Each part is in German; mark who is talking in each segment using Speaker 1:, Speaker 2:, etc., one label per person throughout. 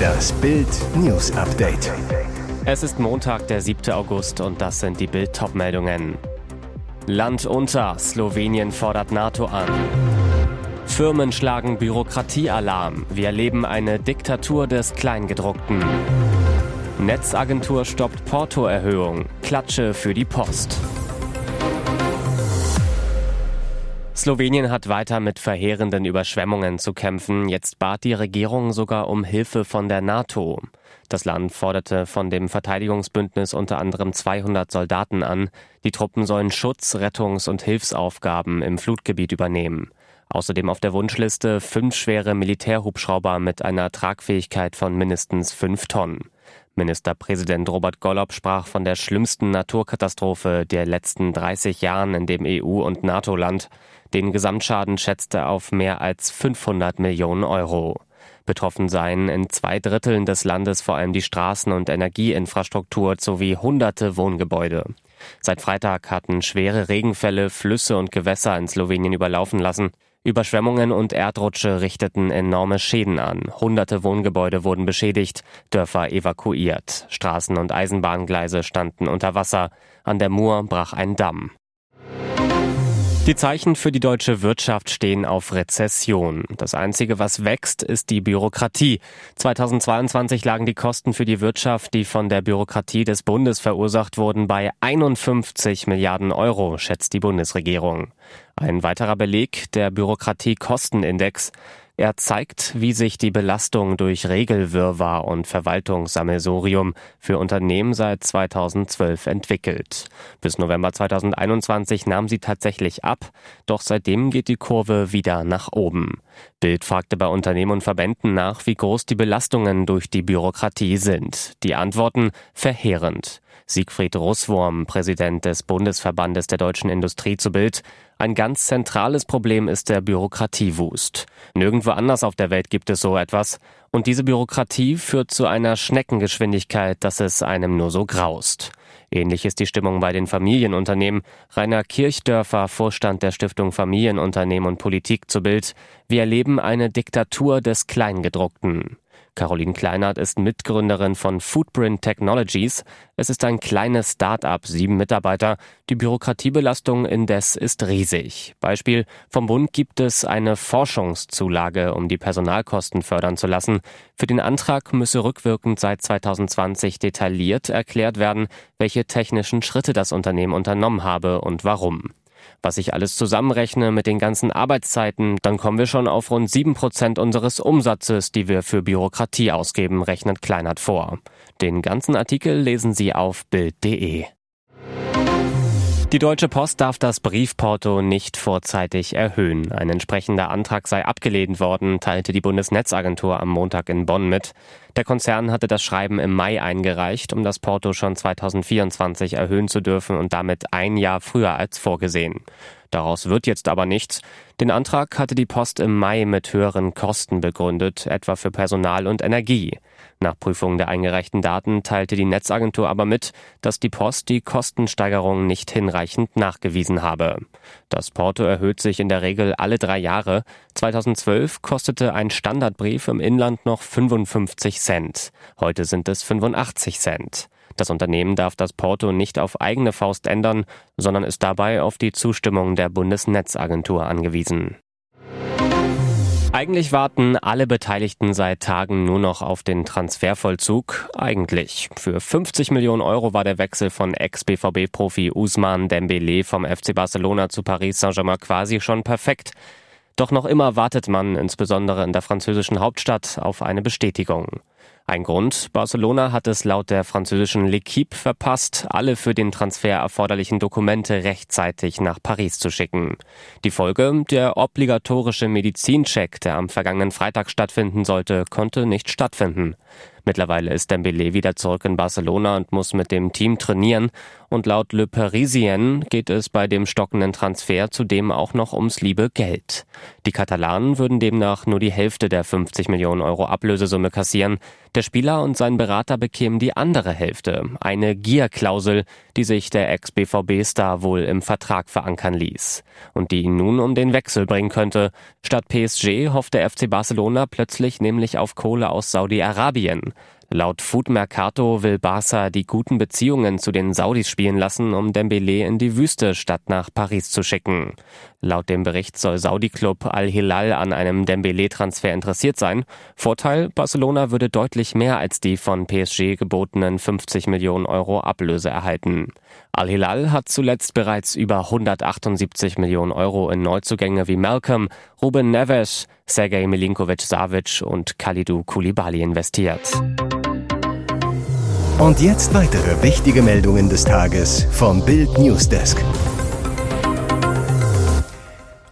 Speaker 1: Das Bild News Update.
Speaker 2: Es ist Montag, der 7. August und das sind die Bild meldungen Land unter, Slowenien fordert NATO an. Firmen schlagen Bürokratiealarm. Wir erleben eine Diktatur des Kleingedruckten. Netzagentur stoppt Portoerhöhung. Klatsche für die Post. Slowenien hat weiter mit verheerenden Überschwemmungen zu kämpfen. Jetzt bat die Regierung sogar um Hilfe von der NATO. Das Land forderte von dem Verteidigungsbündnis unter anderem 200 Soldaten an. Die Truppen sollen Schutz-, Rettungs- und Hilfsaufgaben im Flutgebiet übernehmen. Außerdem auf der Wunschliste fünf schwere Militärhubschrauber mit einer Tragfähigkeit von mindestens fünf Tonnen. Ministerpräsident Robert Golob sprach von der schlimmsten Naturkatastrophe der letzten 30 Jahren in dem EU- und NATO-Land. Den Gesamtschaden schätzte auf mehr als 500 Millionen Euro. Betroffen seien in zwei Dritteln des Landes vor allem die Straßen- und Energieinfrastruktur sowie hunderte Wohngebäude. Seit Freitag hatten schwere Regenfälle Flüsse und Gewässer in Slowenien überlaufen lassen. Überschwemmungen und Erdrutsche richteten enorme Schäden an. Hunderte Wohngebäude wurden beschädigt, Dörfer evakuiert. Straßen und Eisenbahngleise standen unter Wasser. An der Mur brach ein Damm. Die Zeichen für die deutsche Wirtschaft stehen auf Rezession. Das Einzige, was wächst, ist die Bürokratie. 2022 lagen die Kosten für die Wirtschaft, die von der Bürokratie des Bundes verursacht wurden, bei 51 Milliarden Euro, schätzt die Bundesregierung. Ein weiterer Beleg, der Bürokratiekostenindex. Er zeigt, wie sich die Belastung durch Regelwirrwarr und Verwaltungssammelsurium für Unternehmen seit 2012 entwickelt. Bis November 2021 nahm sie tatsächlich ab, doch seitdem geht die Kurve wieder nach oben. Bild fragte bei Unternehmen und Verbänden nach, wie groß die Belastungen durch die Bürokratie sind. Die Antworten verheerend. Siegfried Russwurm, Präsident des Bundesverbandes der deutschen Industrie zu Bild. Ein ganz zentrales Problem ist der Bürokratiewust. Nirgendwo anders auf der Welt gibt es so etwas. Und diese Bürokratie führt zu einer Schneckengeschwindigkeit, dass es einem nur so graust. Ähnlich ist die Stimmung bei den Familienunternehmen. Rainer Kirchdörfer, Vorstand der Stiftung Familienunternehmen und Politik zu Bild. Wir erleben eine Diktatur des Kleingedruckten. Caroline Kleinert ist Mitgründerin von Footprint Technologies. Es ist ein kleines Start-up, sieben Mitarbeiter. Die Bürokratiebelastung indes ist riesig. Beispiel, vom Bund gibt es eine Forschungszulage, um die Personalkosten fördern zu lassen. Für den Antrag müsse rückwirkend seit 2020 detailliert erklärt werden, welche technischen Schritte das Unternehmen unternommen habe und warum. Was ich alles zusammenrechne mit den ganzen Arbeitszeiten, dann kommen wir schon auf rund sieben Prozent unseres Umsatzes, die wir für Bürokratie ausgeben, rechnet Kleinert vor. Den ganzen Artikel lesen Sie auf Bild.de. Die Deutsche Post darf das Briefporto nicht vorzeitig erhöhen. Ein entsprechender Antrag sei abgelehnt worden, teilte die Bundesnetzagentur am Montag in Bonn mit. Der Konzern hatte das Schreiben im Mai eingereicht, um das Porto schon 2024 erhöhen zu dürfen und damit ein Jahr früher als vorgesehen. Daraus wird jetzt aber nichts. Den Antrag hatte die Post im Mai mit höheren Kosten begründet, etwa für Personal und Energie. Nach Prüfung der eingereichten Daten teilte die Netzagentur aber mit, dass die Post die Kostensteigerung nicht hinreichend nachgewiesen habe. Das Porto erhöht sich in der Regel alle drei Jahre. 2012 kostete ein Standardbrief im Inland noch 55 Cent. Heute sind es 85 Cent. Das Unternehmen darf das Porto nicht auf eigene Faust ändern, sondern ist dabei auf die Zustimmung der Bundesnetzagentur angewiesen. Eigentlich warten alle Beteiligten seit Tagen nur noch auf den Transfervollzug. Eigentlich. Für 50 Millionen Euro war der Wechsel von Ex-BVB-Profi Usman Dembele vom FC Barcelona zu Paris Saint-Germain quasi schon perfekt. Doch noch immer wartet man, insbesondere in der französischen Hauptstadt, auf eine Bestätigung. Ein Grund, Barcelona hat es laut der französischen L'Equipe verpasst, alle für den Transfer erforderlichen Dokumente rechtzeitig nach Paris zu schicken. Die Folge, der obligatorische Medizincheck, der am vergangenen Freitag stattfinden sollte, konnte nicht stattfinden. Mittlerweile ist Dembele wieder zurück in Barcelona und muss mit dem Team trainieren. Und laut Le Parisien geht es bei dem stockenden Transfer zudem auch noch ums liebe Geld. Die Katalanen würden demnach nur die Hälfte der 50 Millionen Euro Ablösesumme kassieren. Der Spieler und sein Berater bekämen die andere Hälfte, eine Gierklausel, die sich der Ex-BVB-Star wohl im Vertrag verankern ließ und die ihn nun um den Wechsel bringen könnte. Statt PSG hofft der FC Barcelona plötzlich nämlich auf Kohle aus Saudi-Arabien. Laut Food Mercato will Barca die guten Beziehungen zu den Saudis spielen lassen, um Dembele in die Wüste statt nach Paris zu schicken. Laut dem Bericht soll Saudi-Club Al-Hilal an einem Dembele-Transfer interessiert sein. Vorteil, Barcelona würde deutlich mehr als die von PSG gebotenen 50 Millionen Euro Ablöse erhalten. Al-Hilal hat zuletzt bereits über 178 Millionen Euro in Neuzugänge wie Malcolm, Ruben Neves, Sergej Milinkovic-Savic und Kalidou Koulibaly investiert.
Speaker 1: Und jetzt weitere wichtige Meldungen des Tages vom Bild Newsdesk.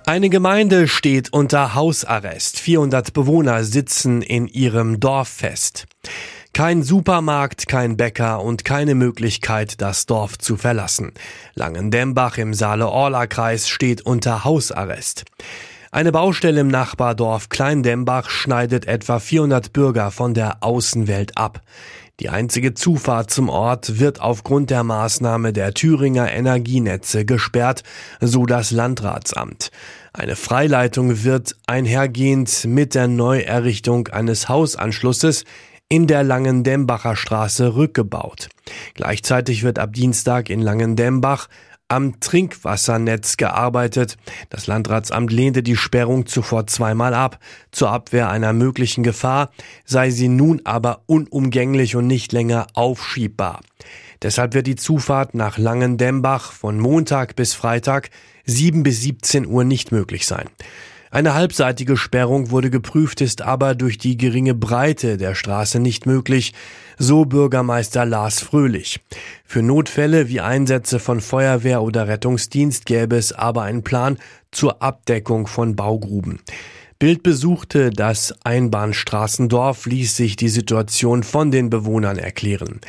Speaker 3: Eine Gemeinde steht unter Hausarrest. 400 Bewohner sitzen in ihrem Dorf fest. Kein Supermarkt, kein Bäcker und keine Möglichkeit, das Dorf zu verlassen. Langendembach im Saale-Orla-Kreis steht unter Hausarrest. Eine Baustelle im Nachbardorf Kleindembach schneidet etwa 400 Bürger von der Außenwelt ab. Die einzige Zufahrt zum Ort wird aufgrund der Maßnahme der Thüringer Energienetze gesperrt, so das Landratsamt. Eine Freileitung wird einhergehend mit der Neuerrichtung eines Hausanschlusses in der Langendembacher Straße rückgebaut. Gleichzeitig wird ab Dienstag in Langendembach am Trinkwassernetz gearbeitet. Das Landratsamt lehnte die Sperrung zuvor zweimal ab. Zur Abwehr einer möglichen Gefahr sei sie nun aber unumgänglich und nicht länger aufschiebbar. Deshalb wird die Zufahrt nach Langendembach von Montag bis Freitag 7 bis 17 Uhr nicht möglich sein. Eine halbseitige Sperrung wurde geprüft, ist aber durch die geringe Breite der Straße nicht möglich, so Bürgermeister Lars Fröhlich. Für Notfälle wie Einsätze von Feuerwehr oder Rettungsdienst gäbe es aber einen Plan zur Abdeckung von Baugruben. Bild besuchte das Einbahnstraßendorf, ließ sich die Situation von den Bewohnern erklären.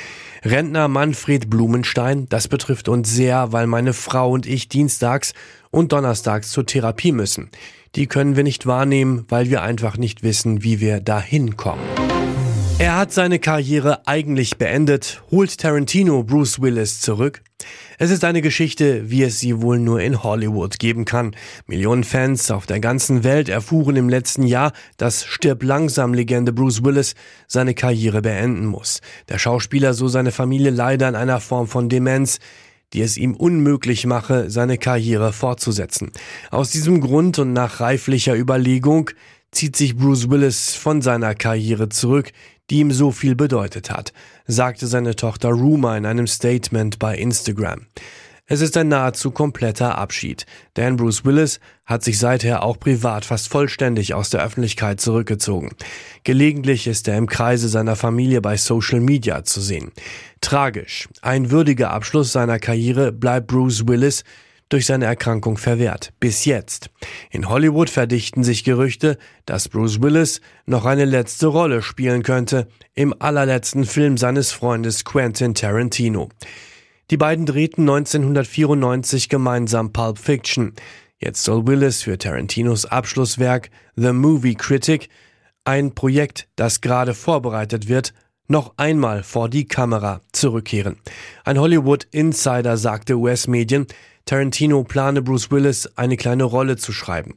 Speaker 3: Rentner Manfred Blumenstein, das betrifft uns sehr, weil meine Frau und ich dienstags und donnerstags zur Therapie müssen die können wir nicht wahrnehmen, weil wir einfach nicht wissen, wie wir dahin kommen. Er hat seine Karriere eigentlich beendet, holt Tarantino Bruce Willis zurück. Es ist eine Geschichte, wie es sie wohl nur in Hollywood geben kann. Millionen Fans auf der ganzen Welt erfuhren im letzten Jahr, dass Stirb langsam Legende Bruce Willis seine Karriere beenden muss. Der Schauspieler, so seine Familie, leider in einer Form von Demenz die es ihm unmöglich mache, seine Karriere fortzusetzen. Aus diesem Grund und nach reiflicher Überlegung zieht sich Bruce Willis von seiner Karriere zurück, die ihm so viel bedeutet hat, sagte seine Tochter Ruma in einem Statement bei Instagram. Es ist ein nahezu kompletter Abschied, denn Bruce Willis hat sich seither auch privat fast vollständig aus der Öffentlichkeit zurückgezogen. Gelegentlich ist er im Kreise seiner Familie bei Social Media zu sehen. Tragisch. Ein würdiger Abschluss seiner Karriere bleibt Bruce Willis durch seine Erkrankung verwehrt. Bis jetzt. In Hollywood verdichten sich Gerüchte, dass Bruce Willis noch eine letzte Rolle spielen könnte im allerletzten Film seines Freundes Quentin Tarantino. Die beiden drehten 1994 gemeinsam Pulp Fiction. Jetzt soll Willis für Tarantinos Abschlusswerk The Movie Critic, ein Projekt, das gerade vorbereitet wird, noch einmal vor die Kamera zurückkehren. Ein Hollywood Insider sagte US-Medien, Tarantino plane Bruce Willis eine kleine Rolle zu schreiben.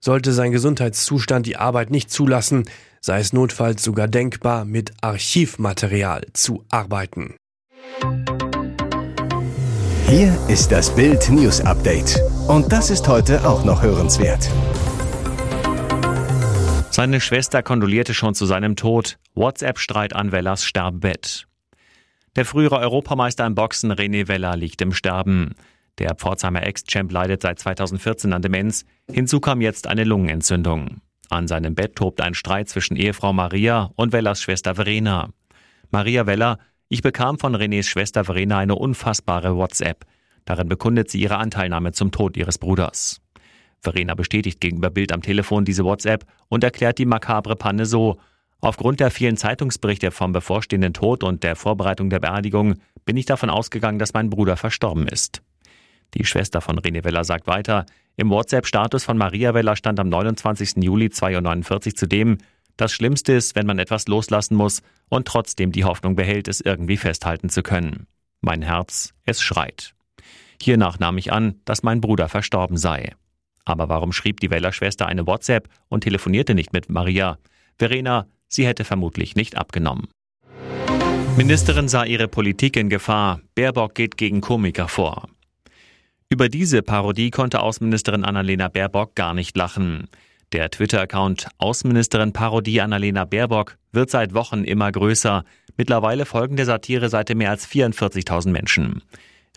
Speaker 3: Sollte sein Gesundheitszustand die Arbeit nicht zulassen, sei es notfalls sogar denkbar, mit Archivmaterial zu arbeiten.
Speaker 1: Hier ist das Bild News Update. Und das ist heute auch noch hörenswert.
Speaker 4: Seine Schwester kondolierte schon zu seinem Tod. WhatsApp-Streit an Wellas Sterbebett. Der frühere Europameister im Boxen René Weller liegt im Sterben. Der Pforzheimer Ex-Champ leidet seit 2014 an Demenz. Hinzu kam jetzt eine Lungenentzündung. An seinem Bett tobt ein Streit zwischen Ehefrau Maria und Wellers Schwester Verena. Maria Weller ich bekam von Renés Schwester Verena eine unfassbare WhatsApp. Darin bekundet sie ihre Anteilnahme zum Tod ihres Bruders. Verena bestätigt gegenüber Bild am Telefon diese WhatsApp und erklärt die makabre Panne so. Aufgrund der vielen Zeitungsberichte vom bevorstehenden Tod und der Vorbereitung der Beerdigung bin ich davon ausgegangen, dass mein Bruder verstorben ist. Die Schwester von René Weller sagt weiter, im WhatsApp-Status von Maria Weller stand am 29. Juli 2.49 zudem, das Schlimmste ist, wenn man etwas loslassen muss und trotzdem die Hoffnung behält, es irgendwie festhalten zu können. Mein Herz, es schreit. Hiernach nahm ich an, dass mein Bruder verstorben sei. Aber warum schrieb die Weller-Schwester eine WhatsApp und telefonierte nicht mit Maria? Verena, sie hätte vermutlich nicht abgenommen. Ministerin sah ihre Politik in Gefahr. Baerbock geht gegen Komiker vor. Über diese Parodie konnte Außenministerin Annalena Baerbock gar nicht lachen. Der Twitter-Account Außenministerin Parodie Annalena Baerbock wird seit Wochen immer größer. Mittlerweile folgen der Satireseite mehr als 44.000 Menschen.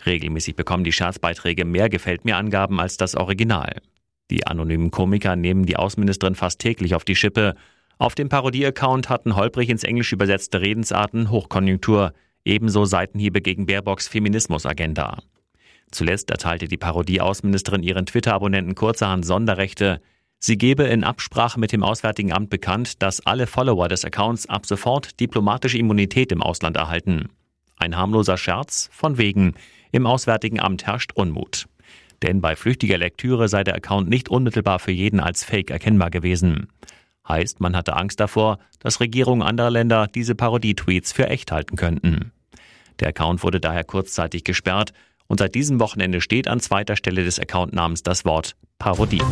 Speaker 4: Regelmäßig bekommen die Scherzbeiträge mehr Gefällt mir Angaben als das Original. Die anonymen Komiker nehmen die Außenministerin fast täglich auf die Schippe. Auf dem Parodie-Account hatten holprig ins Englisch übersetzte Redensarten Hochkonjunktur, ebenso Seitenhiebe gegen Baerbocks Feminismusagenda. Zuletzt erteilte die Parodie-Außenministerin ihren Twitter-Abonnenten kurzerhand Sonderrechte. Sie gebe in Absprache mit dem Auswärtigen Amt bekannt, dass alle Follower des Accounts ab sofort diplomatische Immunität im Ausland erhalten. Ein harmloser Scherz von wegen. Im Auswärtigen Amt herrscht Unmut. Denn bei flüchtiger Lektüre sei der Account nicht unmittelbar für jeden als Fake erkennbar gewesen. Heißt, man hatte Angst davor, dass Regierungen anderer Länder diese Parodie-Tweets für echt halten könnten. Der Account wurde daher kurzzeitig gesperrt und seit diesem Wochenende steht an zweiter Stelle des Accountnamens das Wort Parodie.